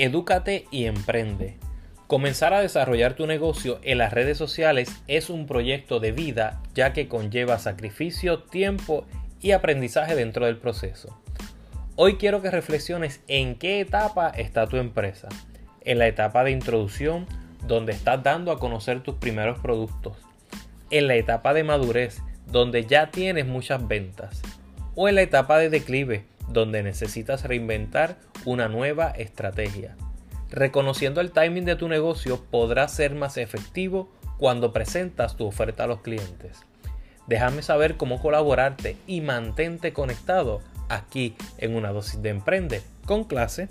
Edúcate y emprende. Comenzar a desarrollar tu negocio en las redes sociales es un proyecto de vida ya que conlleva sacrificio, tiempo y aprendizaje dentro del proceso. Hoy quiero que reflexiones en qué etapa está tu empresa. En la etapa de introducción, donde estás dando a conocer tus primeros productos. En la etapa de madurez, donde ya tienes muchas ventas. O en la etapa de declive, donde necesitas reinventar una nueva estrategia. Reconociendo el timing de tu negocio podrás ser más efectivo cuando presentas tu oferta a los clientes. Déjame saber cómo colaborarte y mantente conectado aquí en una dosis de emprende con clase.